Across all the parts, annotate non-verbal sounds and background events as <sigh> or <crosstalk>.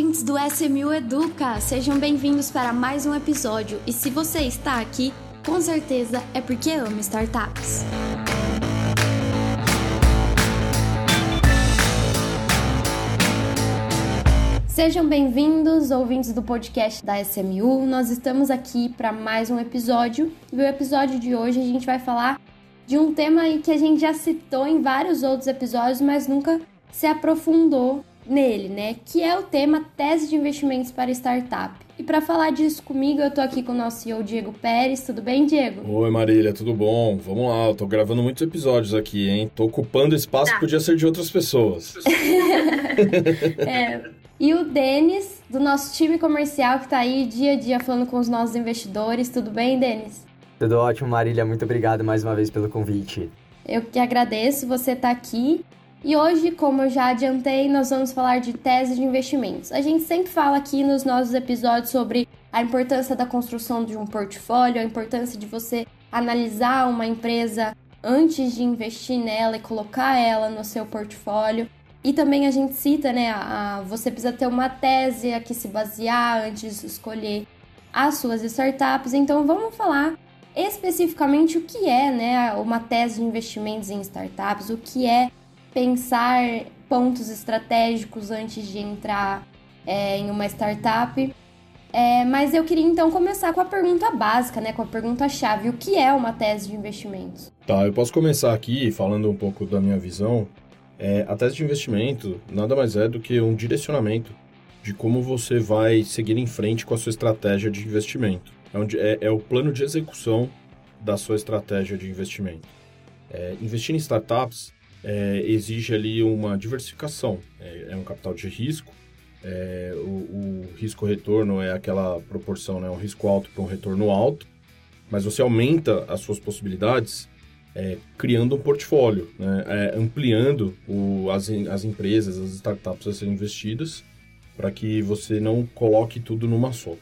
ouvintes do SMU Educa! Sejam bem-vindos para mais um episódio. E se você está aqui, com certeza é porque ama startups. Sejam bem-vindos, ouvintes do podcast da SMU. Nós estamos aqui para mais um episódio. E o episódio de hoje a gente vai falar de um tema que a gente já citou em vários outros episódios, mas nunca se aprofundou nele, né? Que é o tema tese de investimentos para startup. E para falar disso comigo, eu tô aqui com o nosso CEO Diego Pérez. Tudo bem, Diego? Oi, Marília, tudo bom? Vamos lá, eu tô gravando muitos episódios aqui, hein? Tô ocupando espaço tá. que podia ser de outras pessoas. <laughs> é. E o Denis, do nosso time comercial, que tá aí dia a dia falando com os nossos investidores. Tudo bem, Denis? Tudo ótimo, Marília. Muito obrigado mais uma vez pelo convite. Eu que agradeço você estar tá aqui. E hoje, como eu já adiantei, nós vamos falar de tese de investimentos. A gente sempre fala aqui nos nossos episódios sobre a importância da construção de um portfólio, a importância de você analisar uma empresa antes de investir nela e colocar ela no seu portfólio. E também a gente cita, né, a, a, você precisa ter uma tese a que se basear antes de escolher as suas startups. Então vamos falar especificamente o que é né, uma tese de investimentos em startups, o que é pensar pontos estratégicos antes de entrar é, em uma startup. É, mas eu queria então começar com a pergunta básica, né, com a pergunta chave: o que é uma tese de investimentos? Tá, eu posso começar aqui falando um pouco da minha visão. É, a tese de investimento nada mais é do que um direcionamento de como você vai seguir em frente com a sua estratégia de investimento. É, onde, é, é o plano de execução da sua estratégia de investimento. É, investir em startups é, exige ali uma diversificação. É, é um capital de risco. É, o, o risco-retorno é aquela proporção, né? Um risco alto para um retorno alto. Mas você aumenta as suas possibilidades é, criando um portfólio, né? É, ampliando o, as, as empresas, as startups a serem investidas para que você não coloque tudo numa só.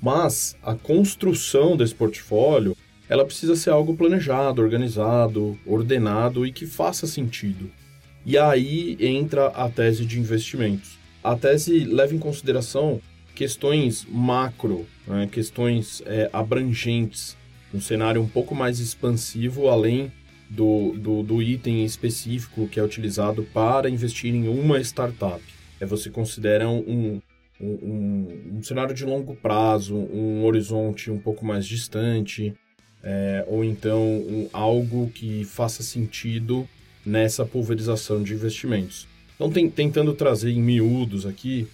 Mas a construção desse portfólio, ela precisa ser algo planejado, organizado, ordenado e que faça sentido. E aí entra a tese de investimentos. A tese leva em consideração questões macro, né, questões é, abrangentes, um cenário um pouco mais expansivo além do, do, do, item específico que é utilizado para investir em uma startup. É você considera um, um, um, cenário de longo prazo, um horizonte um pouco mais distante, é, ou então um, algo que faça sentido nessa pulverização de investimentos. Então, tem, tentando trazer em miúdos aqui,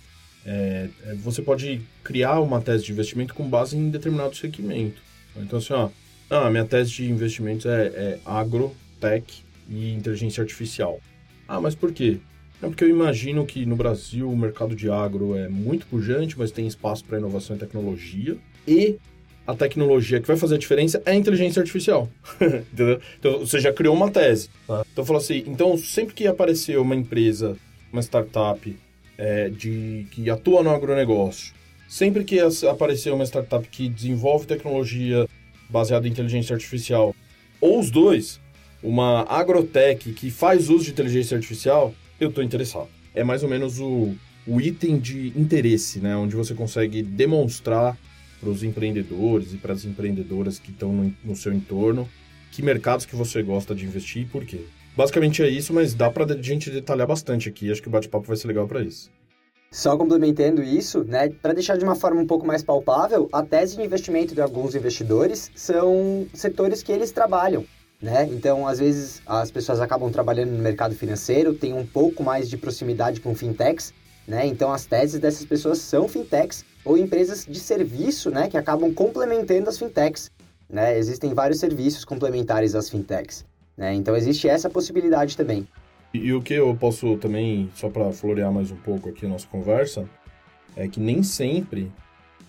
é, é, você pode criar uma tese de investimento com base em determinado segmento. Então, assim, ó, ah, minha tese de investimentos é, é agro, tech e inteligência artificial. Ah, mas por quê? É porque eu imagino que no Brasil o mercado de agro é muito pujante, mas tem espaço para inovação e tecnologia. E a tecnologia que vai fazer a diferença é a inteligência artificial. <laughs> Entendeu? Então você já criou uma tese. Tá? Então falou assim: então sempre que aparecer uma empresa, uma startup é, de, que atua no agronegócio, sempre que aparecer uma startup que desenvolve tecnologia baseada em inteligência artificial, ou os dois, uma agrotech que faz uso de inteligência artificial, eu estou interessado. É mais ou menos o, o item de interesse, né? Onde você consegue demonstrar para os empreendedores e para as empreendedoras que estão no, no, seu entorno que mercados que você gosta de investir e por quê. Basicamente é isso, mas dá para a gente detalhar bastante aqui. Acho que o bate-papo vai ser legal para isso. Só complementando isso, né, para deixar de uma forma um pouco mais palpável, a tese de investimento de alguns investidores são setores que eles trabalham. Né? Então, às vezes, as pessoas acabam trabalhando no mercado financeiro, têm um pouco mais de proximidade com fintechs, né? Então, as teses dessas pessoas são fintechs ou empresas de serviço, né, que acabam complementando as fintechs. Né? Existem vários serviços complementares às fintechs. Né? Então, existe essa possibilidade também. E, e o que eu posso também, só para florear mais um pouco aqui a nossa conversa, é que nem sempre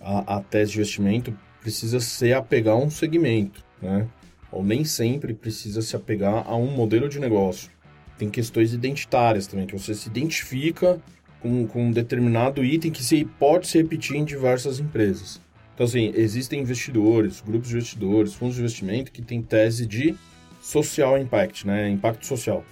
a, a tese de investimento precisa ser apegar a um segmento, né? ou nem sempre precisa se apegar a um modelo de negócio. Tem questões identitárias também, que você se identifica com, com um determinado item que se, pode se repetir em diversas empresas. Então, assim, existem investidores, grupos de investidores, fundos de investimento que têm tese de social impact, né? Impacto social.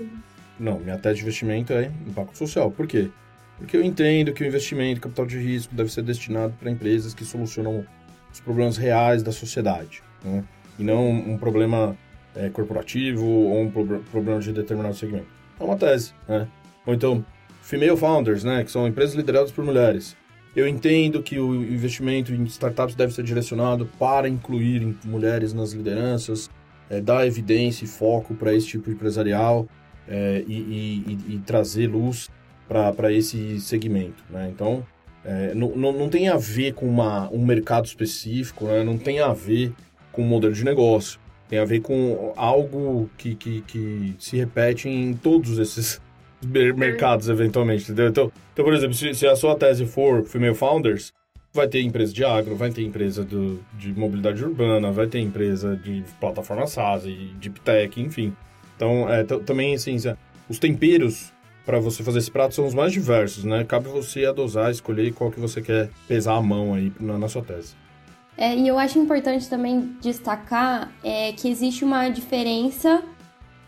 Não, minha tese de investimento é impacto social. Por quê? Porque eu entendo que o investimento, capital de risco, deve ser destinado para empresas que solucionam os problemas reais da sociedade, né? E não um problema é, corporativo ou um pro problema de determinado segmento. É uma tese, né? Ou então, female founders, né? Que são empresas lideradas por mulheres. Eu entendo que o investimento em startups deve ser direcionado para incluir mulheres nas lideranças, é, dar evidência e foco para esse tipo empresarial é, e, e, e, trazer luz para esse segmento. Né? Então, é, não, não tem a ver com uma, um mercado específico, né? não tem a ver com um modelo de negócio, tem a ver com algo que, que, que se repete em todos esses mercados, eventualmente, entendeu? Então, então por exemplo, se, se a sua tese for Female Founders, vai ter empresa de agro, vai ter empresa do, de mobilidade urbana, vai ter empresa de plataforma SaaS, de deep tech, enfim. Então, é, também, assim, os temperos para você fazer esse prato são os mais diversos, né? Cabe você a dosar, escolher qual que você quer pesar a mão aí na, na sua tese. É, e eu acho importante também destacar é, que existe uma diferença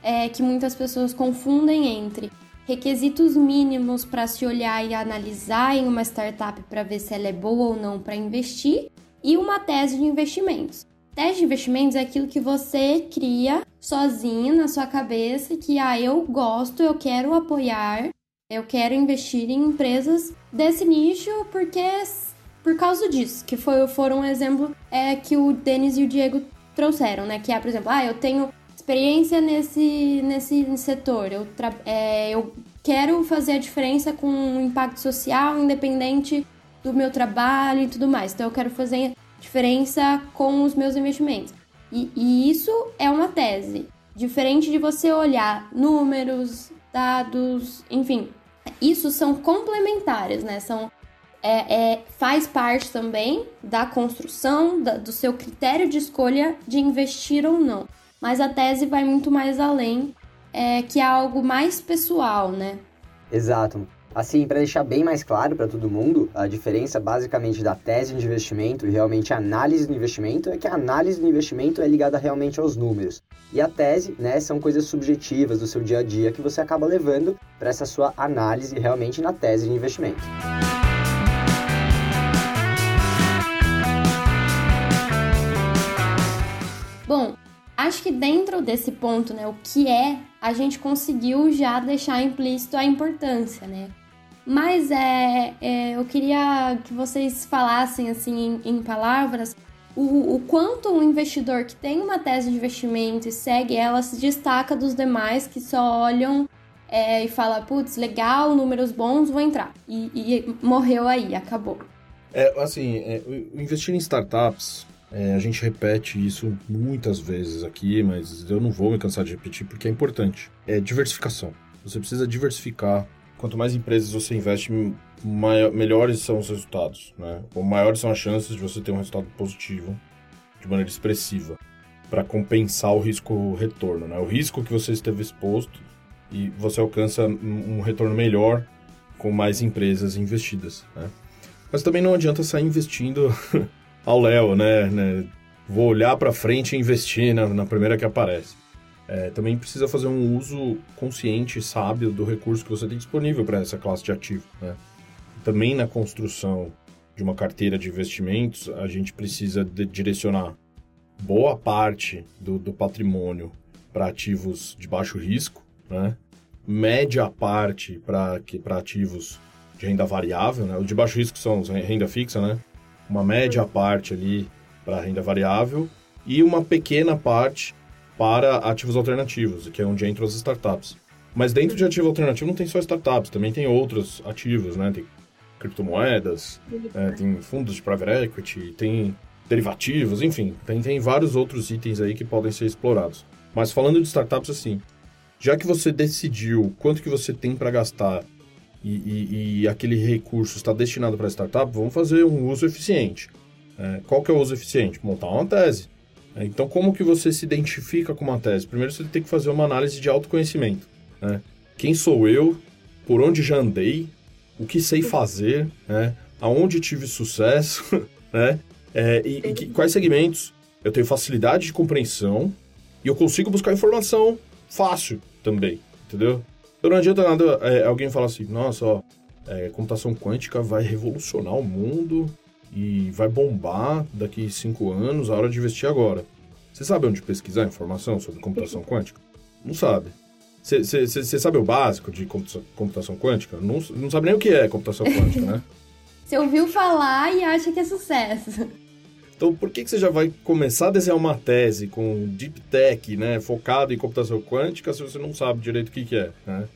é, que muitas pessoas confundem entre requisitos mínimos para se olhar e analisar em uma startup para ver se ela é boa ou não para investir e uma tese de investimentos. Tese de investimentos é aquilo que você cria sozinho na sua cabeça que ah, eu gosto, eu quero apoiar, eu quero investir em empresas desse nicho porque por causa disso, que foi foram um exemplo é que o Denis e o Diego trouxeram, né? Que é, por exemplo, ah, eu tenho experiência nesse, nesse setor, eu, é, eu quero fazer a diferença com um impacto social independente do meu trabalho e tudo mais. Então eu quero fazer diferença com os meus investimentos. E, e isso é uma tese. Diferente de você olhar números, dados, enfim. Isso são complementares, né? São, é, é, faz parte também da construção, da, do seu critério de escolha de investir ou não. Mas a tese vai muito mais além, é, que é algo mais pessoal, né? Exato. Assim, para deixar bem mais claro para todo mundo, a diferença basicamente da tese de investimento e realmente a análise do investimento é que a análise do investimento é ligada realmente aos números. E a tese, né, são coisas subjetivas do seu dia a dia que você acaba levando para essa sua análise realmente na tese de investimento. Acho que dentro desse ponto, né, o que é, a gente conseguiu já deixar implícito a importância, né? Mas é, é, eu queria que vocês falassem assim em, em palavras o, o, quanto um investidor que tem uma tese de investimento e segue ela se destaca dos demais que só olham é, e fala, putz, legal, números bons, vou entrar. E, e morreu aí, acabou. É, assim, é, investir em startups, é, a gente repete isso muitas vezes aqui, mas eu não vou me cansar de repetir porque é importante. É diversificação. Você precisa diversificar quanto mais empresas você investe, maior, melhores são os resultados, né? Ou maiores são as chances de você ter um resultado positivo de maneira expressiva para compensar o risco retorno, né? O risco que você esteve exposto e você alcança um retorno melhor com mais empresas investidas, né? Mas também não adianta sair investindo <laughs> ao léu, né? né? Vou olhar para frente e investir na, na primeira que aparece é, também precisa fazer um uso consciente e sábio do recurso que você tem disponível para essa classe de ativo. Né? Também na construção de uma carteira de investimentos, a gente precisa direcionar boa parte do, do patrimônio para ativos de baixo risco, né? média parte para ativos de renda variável, né? Os de baixo risco são renda fixa, né? Uma média parte ali para renda variável e uma pequena parte para ativos alternativos, que é onde entram as startups. Mas dentro de ativo alternativo não tem só startups, também tem outros ativos, né? Tem criptomoedas, é, tem fundos de private equity, tem derivativos, enfim, tem, tem vários outros itens aí que podem ser explorados. Mas falando de startups assim, já que você decidiu quanto que você tem para gastar e, e, e, aquele recurso está destinado para startup, vamos fazer um uso eficiente. É, qual que é o uso eficiente? Montar uma tese. Então, como que você se identifica com uma tese? Primeiro, você tem que fazer uma análise de autoconhecimento. Né? Quem sou eu? Por onde já andei? O que sei fazer? Né? Aonde tive sucesso? <laughs> né? É, e, e que, quais segmentos eu tenho facilidade de compreensão e eu consigo buscar informação fácil também, entendeu? Então não adianta nada é, alguém falar assim, nossa, ó, é, computação quântica vai revolucionar o mundo e vai bombar daqui cinco anos, a hora de investir agora. Você sabe onde pesquisar informação sobre computação quântica? Não sabe. Você sabe o básico de computação, quântica? Não, não sabe nem o que é computação quântica, né? <laughs> Você ouviu falar e acha que é sucesso. Então, por que, que você já vai começar a desenhar uma tese com Deep Tech, né, focado em computação quântica, se você não sabe direito o que, que é, né?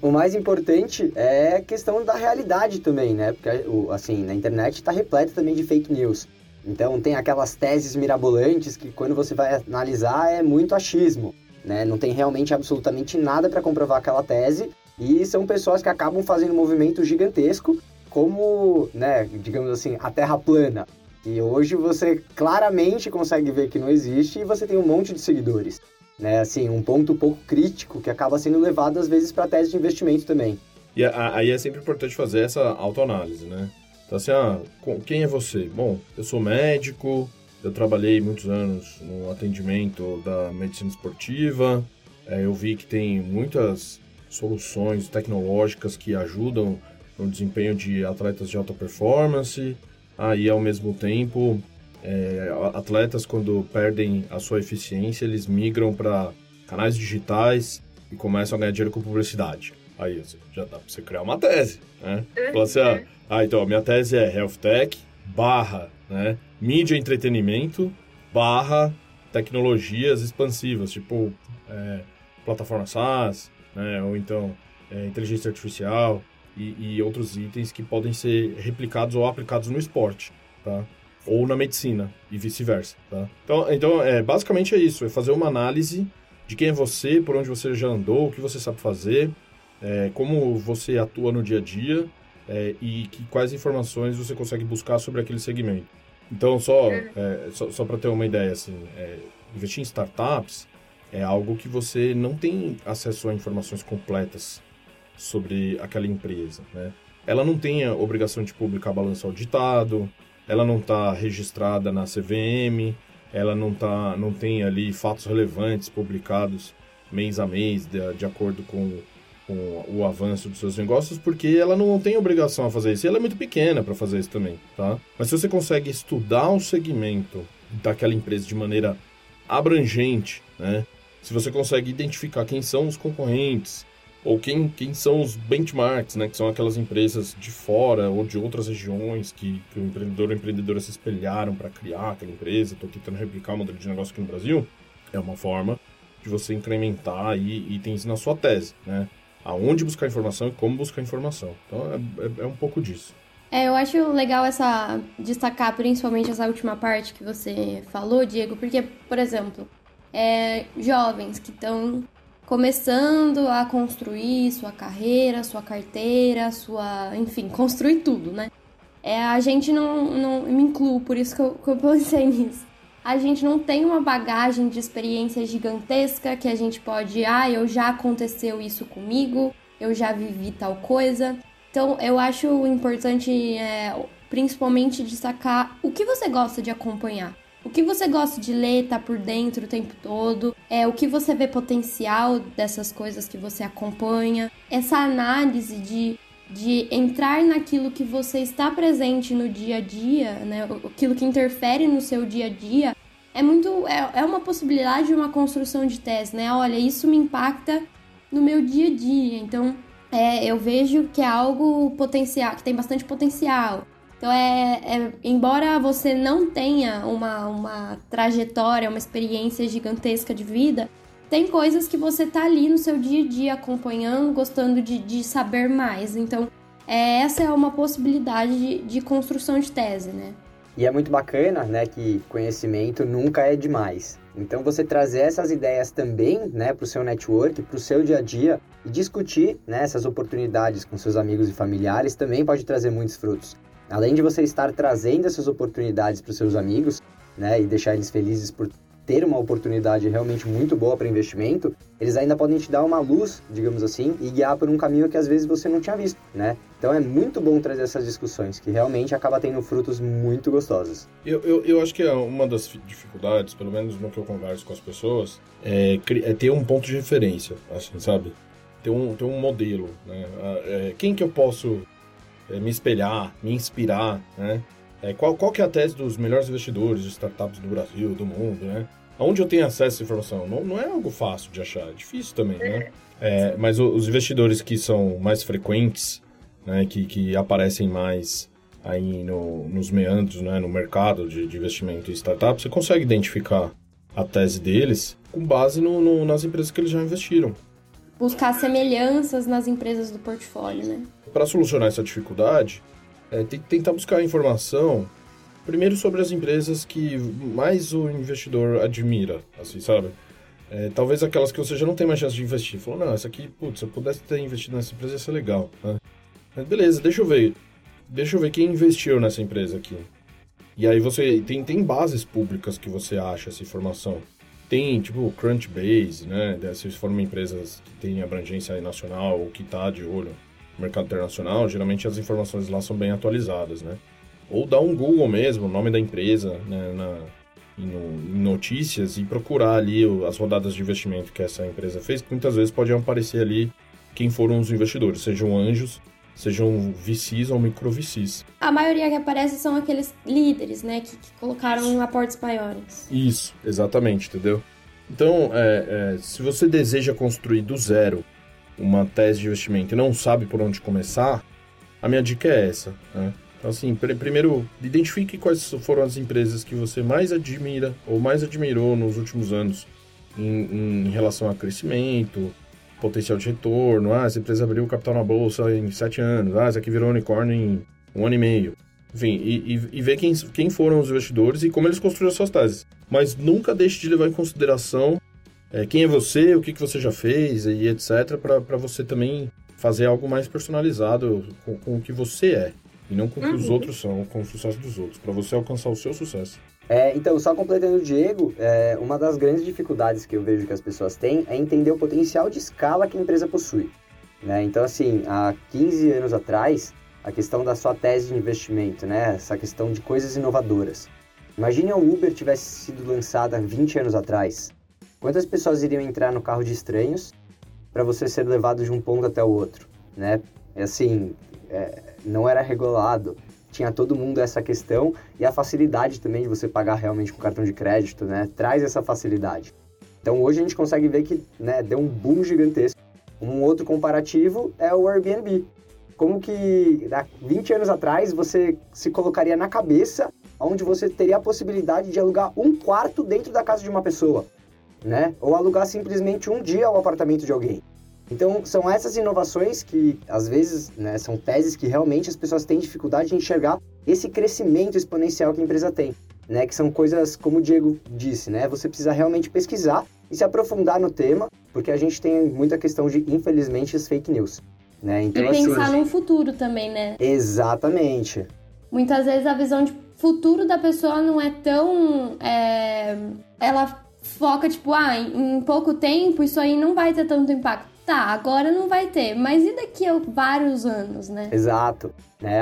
O mais importante é a questão da realidade também, né? Porque, assim, na internet está repleta também de fake news. Então, tem aquelas teses mirabolantes que, quando você vai analisar, é muito achismo, né? Não tem realmente absolutamente nada para comprovar aquela tese. E são pessoas que acabam fazendo um movimento gigantesco, como, né, digamos assim, a Terra plana. E hoje você claramente consegue ver que não existe e você tem um monte de seguidores né? Assim, um ponto pouco crítico que acaba sendo levado às vezes para tese de investimento também. E aí é sempre importante fazer essa autoanálise, né? Então assim, ah, quem é você? Bom, eu sou médico, eu trabalhei muitos anos no atendimento da medicina esportiva, é, eu vi que tem muitas soluções tecnológicas que ajudam no desempenho de atletas de alta performance, aí ao mesmo tempo é, atletas, quando perdem a sua eficiência, eles migram para canais digitais e começam a ganhar dinheiro com publicidade. Aí já dá para você criar uma tese, né? Uhum. Fala assim, ah, ah, então, a minha tese é Health Tech barra, né, mídia e entretenimento barra tecnologias expansivas, tipo é, plataforma SaaS, né, ou então é, inteligência artificial e, e outros itens que podem ser replicados ou aplicados no esporte, tá? ou na medicina e vice-versa, tá? Então, então é, basicamente é isso, é fazer uma análise de quem é você, por onde você já andou, o que você sabe fazer, é, como você atua no dia a dia é, e que, quais informações você consegue buscar sobre aquele segmento. Então, só, é, só, só para ter uma ideia, assim, é, investir em startups é algo que você não tem acesso a informações completas sobre aquela empresa, né? Ela não tem a obrigação de publicar balanço auditado, ela não está registrada na CVM, ela não, tá, não tem ali fatos relevantes publicados mês a mês, de, de acordo com, com, o avanço dos seus negócios, porque ela não tem obrigação a fazer isso. E ela é muito pequena para fazer isso também, tá? Mas se você consegue estudar o segmento daquela empresa de maneira abrangente, né? Se você consegue identificar quem são os concorrentes, ou quem, quem são os benchmarks, né, que são aquelas empresas de fora ou de outras regiões que, que o empreendedor ou empreendedora se espelharam para criar aquela empresa, estou tentando replicar o modelo de negócio aqui no Brasil, é uma forma de você incrementar itens na sua tese, né? Aonde buscar informação e como buscar informação. Então é, é, é um pouco disso. É, eu acho legal essa destacar principalmente essa última parte que você falou, Diego, porque, por exemplo, é, jovens que estão começando a construir sua carreira, sua carteira, sua. enfim, construir tudo, né? É, a gente não, não. me incluo, por isso que eu, que eu pensei <laughs> nisso. A gente não tem uma bagagem de experiência gigantesca que a gente pode. Ah, eu já aconteceu isso comigo, eu já vivi tal coisa. Então, eu acho importante, é, principalmente, destacar o que você gosta de acompanhar. O que você gosta de ler, tá por dentro o tempo todo, é o que você vê potencial dessas coisas que você acompanha, essa análise de de entrar naquilo que você está presente no dia a dia, né? Aquilo que interfere no seu dia a dia, é muito é, é uma possibilidade de uma construção de tese, né? Olha, isso me impacta no meu dia a dia. Então, é, eu vejo que é algo potencial, que tem bastante potencial. Então, é, é, embora você não tenha uma, uma trajetória, uma experiência gigantesca de vida, tem coisas que você tá ali no seu dia a dia acompanhando, gostando de, de saber mais. Então, é, essa é uma possibilidade de, de construção de tese, né? E é muito bacana, né, que conhecimento nunca é demais. Então você trazer essas ideias também, né, para o seu network, para o seu dia a dia e discutir né, essas oportunidades com seus amigos e familiares também pode trazer muitos frutos. Além de você estar trazendo essas oportunidades para os seus amigos, né, e deixar eles felizes por ter uma oportunidade realmente muito boa para investimento, eles ainda podem te dar uma luz, digamos assim, e guiar por um caminho que às vezes você não tinha visto, né? Então é muito bom trazer essas discussões, que realmente acaba tendo frutos muito gostosos. Eu, eu, eu acho que é uma das dificuldades, pelo menos no que eu converso com as pessoas, é, é ter um ponto de referência, assim, sabe? Ter um, ter um modelo, né? Ah, é, quem que eu posso me espelhar, me inspirar, né? É, qual, qual que é a tese dos melhores investidores de startups do Brasil, do mundo, né? Onde eu tenho acesso a essa informação? Não, não é algo fácil de achar, é difícil também, né? É, mas os investidores que são mais frequentes, né, que, que aparecem mais aí no, nos meandros, né, no mercado de, de investimento em startups, você consegue identificar a tese deles com base no, no, nas empresas que eles já investiram. Buscar semelhanças nas empresas do portfólio, né? Para solucionar essa dificuldade, é, tem que tentar buscar informação primeiro sobre as empresas que mais o investidor admira, assim, sabe? É, talvez aquelas que você já não tem mais chance de investir. Falou, não, essa aqui, putz, se eu pudesse ter investido nessa empresa ia ser legal. Né? Mas beleza, deixa eu ver. Deixa eu ver quem investiu nessa empresa aqui. E aí você tem, tem bases públicas que você acha essa informação. Tem, tipo, Crunchbase, né? Se for uma empresa que tem abrangência nacional ou que está de olho no mercado internacional, geralmente as informações lá são bem atualizadas, né? Ou dá um Google mesmo, o nome da empresa, né? Na, em, notícias e procurar ali as rodadas de investimento que essa empresa fez, que muitas vezes pode aparecer ali quem foram os investidores, sejam anjos sejam VCs ou micro VCs. A maioria que aparece são aqueles líderes, né, que, que colocaram aportes maiores. Isso, exatamente, entendeu? Então, é, é, se você deseja construir do zero uma tese de investimento e não sabe por onde começar, a minha dica é essa. Né? Então, assim, pr primeiro, identifique quais foram as empresas que você mais admira ou mais admirou nos últimos anos em, em relação a crescimento, potencial de retorno. Ah, essa empresa abriu capital na bolsa em sete anos. Ah, essa aqui virou unicórnio em um ano e meio. Enfim, e, e, e ver quem, quem foram os investidores e como eles construíram suas teses. Mas nunca deixe de levar em consideração é, quem é você, o que, que você já fez e etc. para você também fazer algo mais personalizado com, com o que você é. E não com o que uhum. os outros são, com o sucesso dos outros. Para você alcançar o seu sucesso. É, então, só completando o Diego, é, uma das grandes dificuldades que eu vejo que as pessoas têm é entender o potencial de escala que a empresa possui. Né? Então, assim, há 15 anos atrás, a questão da sua tese de investimento, né? essa questão de coisas inovadoras. Imagine a Uber tivesse sido lançada 20 anos atrás. Quantas pessoas iriam entrar no carro de estranhos para você ser levado de um ponto até o outro? Né? Assim, é, não era regulado tinha todo mundo essa questão e a facilidade também de você pagar realmente com cartão de crédito, né? Traz essa facilidade. Então hoje a gente consegue ver que né, deu um boom gigantesco. Um outro comparativo é o Airbnb. Como que há 20 anos atrás você se colocaria na cabeça onde você teria a possibilidade de alugar um quarto dentro da casa de uma pessoa, né? Ou alugar simplesmente um dia o apartamento de alguém. Então, são essas inovações que, às vezes, né, são teses que realmente as pessoas têm dificuldade de enxergar esse crescimento exponencial que a empresa tem. Né, que são coisas, como o Diego disse, né, você precisa realmente pesquisar e se aprofundar no tema, porque a gente tem muita questão de, infelizmente, as fake news. Né? Então, e assim, pensar no futuro também, né? Exatamente. Muitas vezes a visão de futuro da pessoa não é tão. É... Ela foca, tipo, ah, em pouco tempo isso aí não vai ter tanto impacto tá, agora não vai ter, mas e daqui a vários anos, né? Exato. É,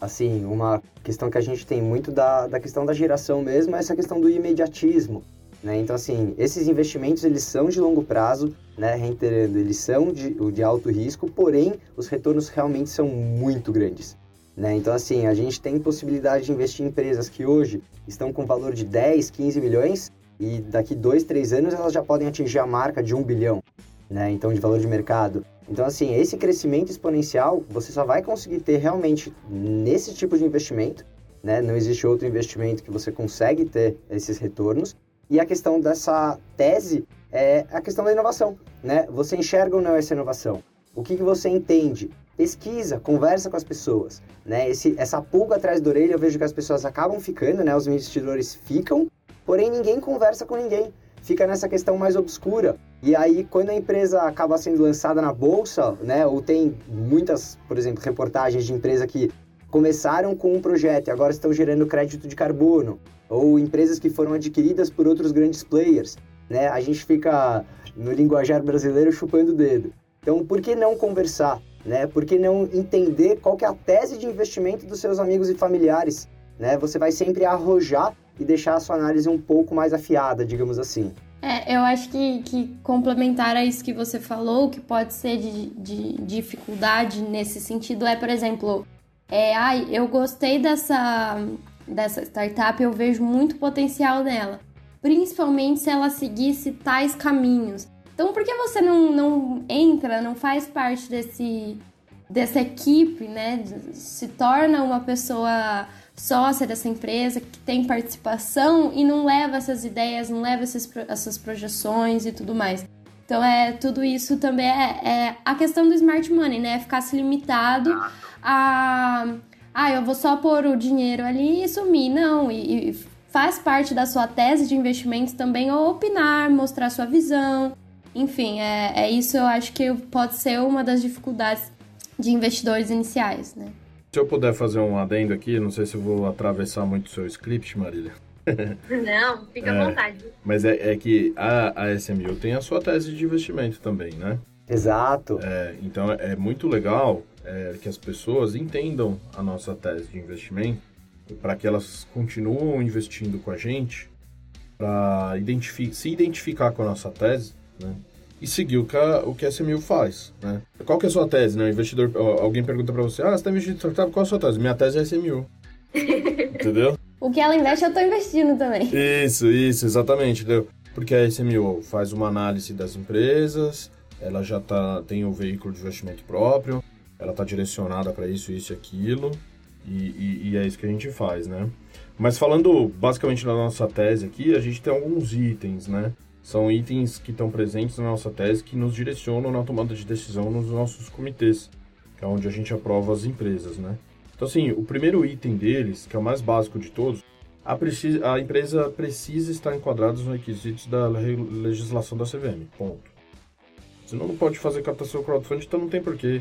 assim, uma questão que a gente tem muito da, da questão da geração mesmo é essa questão do imediatismo. Né? Então, assim, esses investimentos, eles são de longo prazo, né? reiterando, eles são de, de alto risco, porém, os retornos realmente são muito grandes. Né? Então, assim, a gente tem possibilidade de investir em empresas que hoje estão com valor de 10, 15 milhões e daqui dois, três anos elas já podem atingir a marca de um bilhão né? Então, de valor de mercado. Então, assim, esse crescimento exponencial você só vai conseguir ter realmente nesse tipo de investimento, né? Não existe outro investimento que você consegue ter esses retornos. E a questão dessa tese é a questão da inovação, né? Você enxerga ou não essa inovação? O que, que você entende? Pesquisa, conversa com as pessoas, né? Esse, essa pulga atrás da orelha, eu vejo que as pessoas acabam ficando, né? Os investidores ficam, porém ninguém conversa com ninguém fica nessa questão mais obscura. E aí, quando a empresa acaba sendo lançada na bolsa, né, ou tem muitas, por exemplo, reportagens de empresa que começaram com um projeto e agora estão gerando crédito de carbono, ou empresas que foram adquiridas por outros grandes players, né, a gente fica no linguajar brasileiro chupando o dedo. Então, por que não conversar? Né? Por que não entender qual que é a tese de investimento dos seus amigos e familiares? Né? Você vai sempre arrojar e deixar a sua análise um pouco mais afiada, digamos assim. É, eu acho que, que complementar a isso que você falou, que pode ser de, de dificuldade nesse sentido, é, por exemplo, é, ai, eu gostei dessa, dessa startup, eu vejo muito potencial nela. Principalmente se ela seguisse tais caminhos. Então, por que você não, não entra, não faz parte desse, dessa equipe, né? Se torna uma pessoa sócia dessa empresa que tem participação e não leva essas ideias, não leva esses, essas projeções e tudo mais. Então, é tudo isso também é, é a questão do smart money, né? Ficar se limitado a. Ah, eu vou só pôr o dinheiro ali e sumir. Não, e, e faz parte da sua tese de investimento também opinar, mostrar sua visão. Enfim, é, é isso eu acho que pode ser uma das dificuldades de investidores iniciais, né? Se eu puder fazer um adendo aqui, não sei se eu vou atravessar muito o seu script, Marília. <laughs> Não, fica à vontade. Mas é, é que a, a SMU tem a sua tese de investimento também, né? Exato. É, então é muito legal é, que as pessoas entendam a nossa tese de investimento para que elas continuem investindo com a gente, para identifi se identificar com a nossa tese, né? E seguir o que a, o que a SMU faz, né? Qual que é a sua tese, né? O investidor, alguém pergunta para você, ah, você está investindo em startup, qual é a sua tese? Minha tese é SMU. <laughs> Entendeu? O que ela investe, eu estou investindo também. Isso, isso, exatamente, entendeu? Porque a SMO faz uma análise das empresas, ela já tá, tem o veículo de investimento próprio, ela está direcionada para isso, isso e aquilo, e, e, e, é isso que a gente faz, né? Mas falando basicamente na nossa tese aqui, a gente tem alguns itens, né? São itens que estão presentes na nossa tese que nos direcionam na tomada de decisão nos nossos comitês, que é onde a gente aprova as empresas, né? Então, assim, o primeiro item deles, que é o mais básico de todos, a, precisa, a empresa precisa estar enquadrada nos requisitos da legislação da CVM. Ponto. Senão não pode fazer captação crowdfunding, então não tem porquê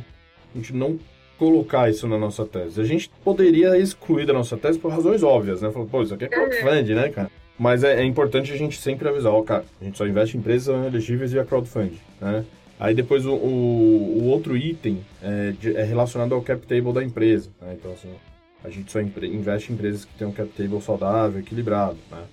a gente não colocar isso na nossa tese. A gente poderia excluir da nossa tese por razões óbvias, né? Falar, pô, isso aqui é crowdfunding, né, cara? Mas é, é, importante a gente sempre avisar, ó, cara, a gente só investe em empresas elegíveis via crowdfunding, né? Aí depois o, o, o outro item é, de, é, relacionado ao cap table da empresa. Né? Então, assim, a gente só investe em empresas que têm um cap table saudável, equilibrado. Né?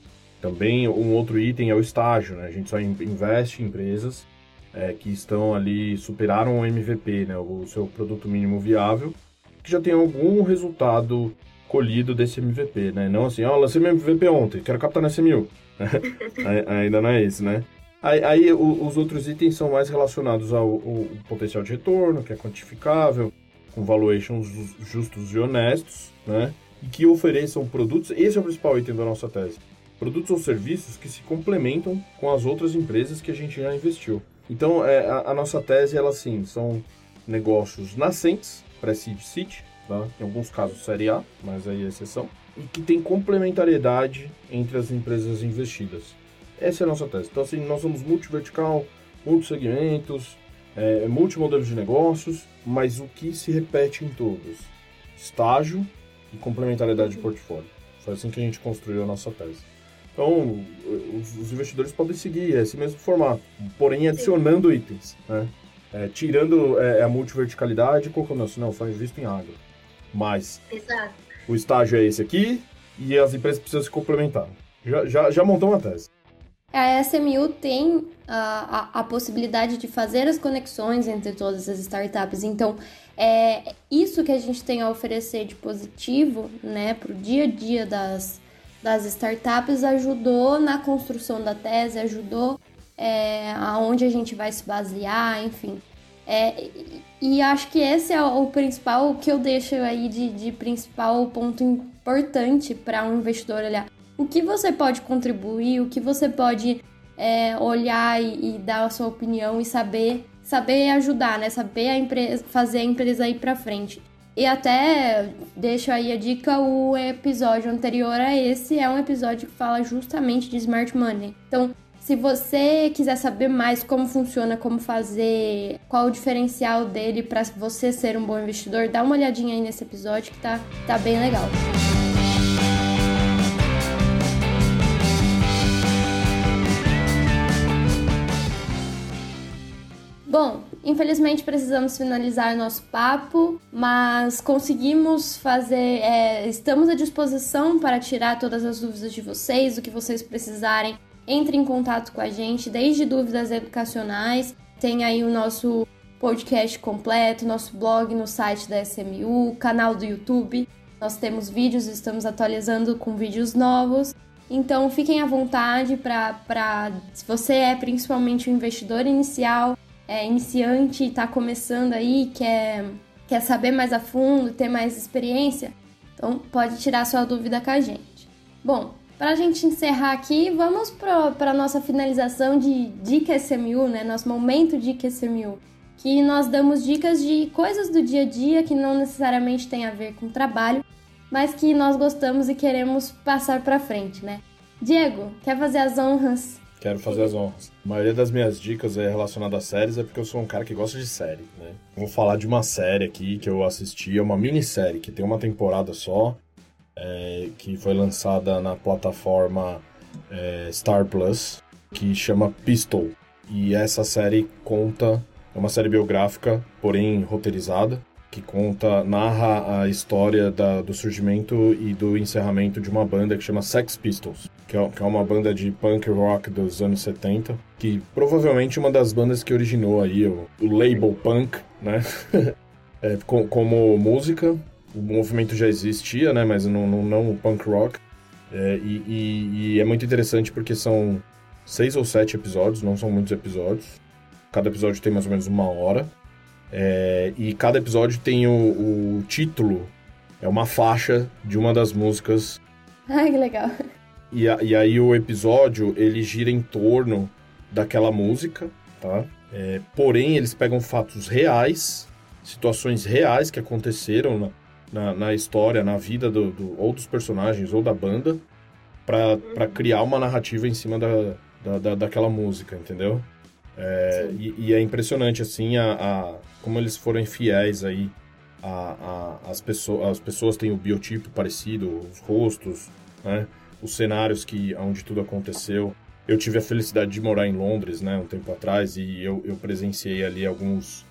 Também um outro item é o estágio. Né? A gente só investe em empresas é, que estão ali, superaram o MVP, né? o seu produto mínimo viável, que já tem algum resultado colhido desse MVP. Né? Não assim, ó, oh, lancei meu MVP ontem, quero captar nesse mil. <laughs> Ainda não é isso, né? Aí, aí o, os outros itens são mais relacionados ao, ao, potencial de retorno, que é quantificável, com valuations justos e honestos, né? E que ofereçam produtos, esse é o principal item da nossa tese, produtos ou serviços que se complementam com as outras empresas que a gente já investiu. Então, é, a, a nossa tese, ela sim, são negócios nascentes, pré-seed seed, tá? em alguns casos série A, mas aí é exceção, e que tem complementariedade entre as empresas investidas. Essa é a nossa tese. Então, assim, nós somos multivertical, multisegmentos, é, multimodelos de negócios, mas o que se repete em todos? Estágio e complementariedade de portfólio. Foi assim que a gente construiu a nossa tese. Então, os, investidores podem seguir esse mesmo formato, porém adicionando itens, né? É, tirando é, a multiverticalidade e colocando assim, não, só invisto em agro. Mas Exato. o estágio é esse aqui e as empresas precisam se complementar. Já, já, já montou uma tese. A SMU tem a, a, a, possibilidade de fazer as conexões entre todas as startups. Então, é isso que a gente tem a oferecer de positivo, né, para o dia a dia das, das startups, ajudou na construção da tese, ajudou é, aonde a gente vai se basear, enfim. É, e acho que esse é o principal, o que eu deixo aí de, de principal ponto importante para um investidor olhar o que você pode contribuir, o que você pode é, olhar e, e, dar a sua opinião e saber saber ajudar, né? Saber a empresa, fazer a empresa ir para frente. E até deixo aí a dica, o episódio anterior a esse é um episódio que fala justamente de smart money. Então, se você quiser saber mais como funciona, como fazer, qual o diferencial dele para você ser um bom investidor, dá uma olhadinha aí nesse episódio que tá, tá bem legal. Bom, infelizmente precisamos finalizar nosso papo, mas conseguimos fazer. É, estamos à disposição para tirar todas as dúvidas de vocês, o que vocês precisarem. Entre em contato com a gente, desde dúvidas educacionais, tem aí o nosso podcast completo, nosso blog no site da SMU, canal do YouTube. Nós temos vídeos, estamos atualizando com vídeos novos. Então fiquem à vontade para se você é principalmente um investidor inicial, é iniciante, está começando aí, quer, quer saber mais a fundo, ter mais experiência, então pode tirar sua dúvida com a gente. Bom, para a gente encerrar aqui, vamos para a nossa finalização de Dica SMU, né? Nosso momento Dica SMU que nós damos dicas de coisas do dia a dia que não necessariamente tem a ver com trabalho, mas que nós gostamos e queremos passar para frente, né? Diego, quer fazer as honras? Quero fazer as honras. A maioria das minhas dicas é relacionada a séries, é porque eu sou um cara que gosta de série, né? Vou falar de uma série aqui que eu assisti, é uma minissérie que tem uma temporada só, é, que foi lançada na plataforma é, Star Plus, que chama Pistol. E essa série conta é uma série biográfica, porém roteirizada, que conta, narra a história da, do surgimento e do encerramento de uma banda que chama Sex Pistols, que é, que é uma banda de punk rock dos anos 70, que provavelmente uma das bandas que originou aí o, o label punk, né? <laughs> é, com, como música, o movimento já existia, né? Mas não, não, não o punk rock. É, e, e, e é muito interessante porque são seis ou sete episódios, não são muitos episódios. Cada episódio tem mais ou menos uma hora. É, e cada episódio tem o, o, título, é uma faixa de uma das músicas. <laughs> Ai, que legal. E, a, e aí o episódio, ele gira em torno daquela música, tá? É, porém, eles pegam fatos reais, situações reais que aconteceram na, na, na história, na vida do, do, ou dos personagens ou da banda, para criar uma narrativa em cima da, da, da, daquela música, entendeu? É, e, e, é impressionante, assim, a, a, como eles foram fiéis aí. A, a, as, pessoas, as pessoas têm o biotipo parecido, os rostos, né? Os cenários que, onde tudo aconteceu. Eu tive a felicidade de morar em Londres, né, um tempo atrás, e eu, eu presenciei ali alguns,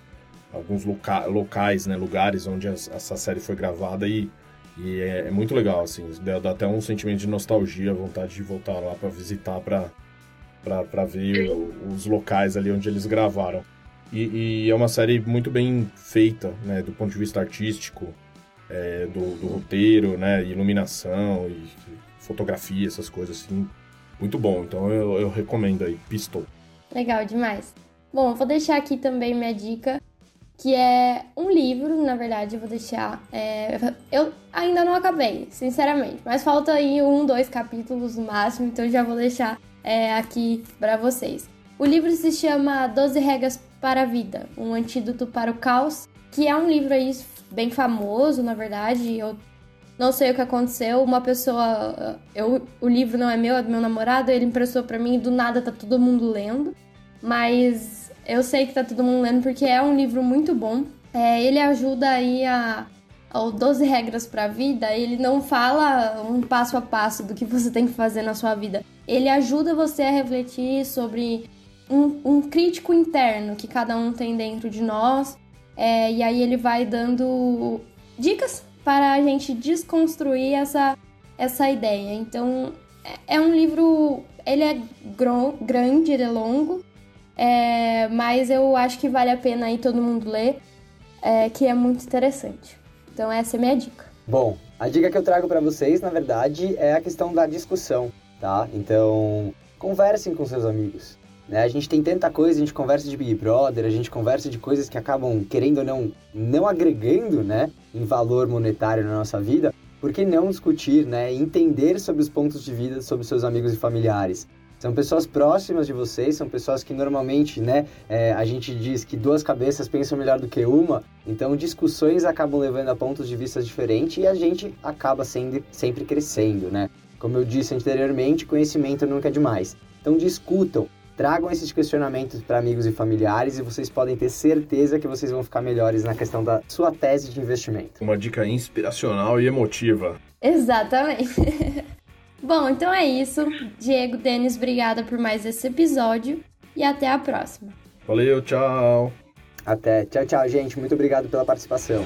alguns loca, locais, né, lugares onde as, essa série foi gravada e, e é, é, muito legal, assim, dá, dá até um sentimento de nostalgia, vontade de voltar lá para visitar, para ver os locais ali onde eles gravaram. E, e, é uma série muito bem feita, né, do ponto de vista artístico, é, do, do, roteiro, né, iluminação e fotografia, essas coisas assim. Muito bom, então eu, eu recomendo aí, Pistol. Legal demais. Bom, vou deixar aqui também minha dica, que é um livro, na verdade, eu vou deixar. É, eu ainda não acabei, sinceramente, mas falta aí um, dois capítulos no máximo, então já vou deixar é, aqui para vocês. O livro se chama 12 Regras para a Vida, um antídoto para o caos, que é um livro aí bem famoso, na verdade. Eu não sei o que aconteceu. Uma pessoa, eu, o livro não é meu, é do meu namorado, ele emprestou para mim do nada tá todo mundo lendo. Mas eu sei que tá todo mundo lendo porque é um livro muito bom. É, ele ajuda aí a ou 12 regras para a vida, ele não fala um passo a passo do que você tem que fazer na sua vida. Ele ajuda você a refletir sobre um, um crítico interno que cada um tem dentro de nós. É, e aí ele vai dando dicas para a gente desconstruir essa, essa ideia. Então é, é um livro. Ele é grande, ele é longo, é, mas eu acho que vale a pena aí todo mundo ler, é, que é muito interessante. Então essa é a minha dica. Bom, a dica que eu trago para vocês, na verdade, é a questão da discussão, tá? Então, conversem com seus amigos. Né? A gente tem tanta coisa, a gente conversa de Big Brother, a gente conversa de coisas que acabam, querendo ou não, não agregando, né, em valor monetário na nossa vida. Por que não discutir, né, entender sobre os pontos de vida sobre seus amigos e familiares? São pessoas próximas de vocês, são pessoas que normalmente, né, é, a gente diz que duas cabeças pensam melhor do que uma, então discussões acabam levando a pontos de vista diferentes e a gente acaba sendo, sempre crescendo, né? Como eu disse anteriormente, conhecimento nunca é demais. Então discutam, tragam esses questionamentos para amigos e familiares e vocês podem ter certeza que vocês vão ficar melhores na questão da sua tese de investimento. Uma dica inspiracional e emotiva. Exatamente. <laughs> Bom, então é isso. Diego, Denis, obrigada por mais esse episódio e até a próxima. Valeu, tchau. Até. Tchau, tchau, gente. Muito obrigado pela participação.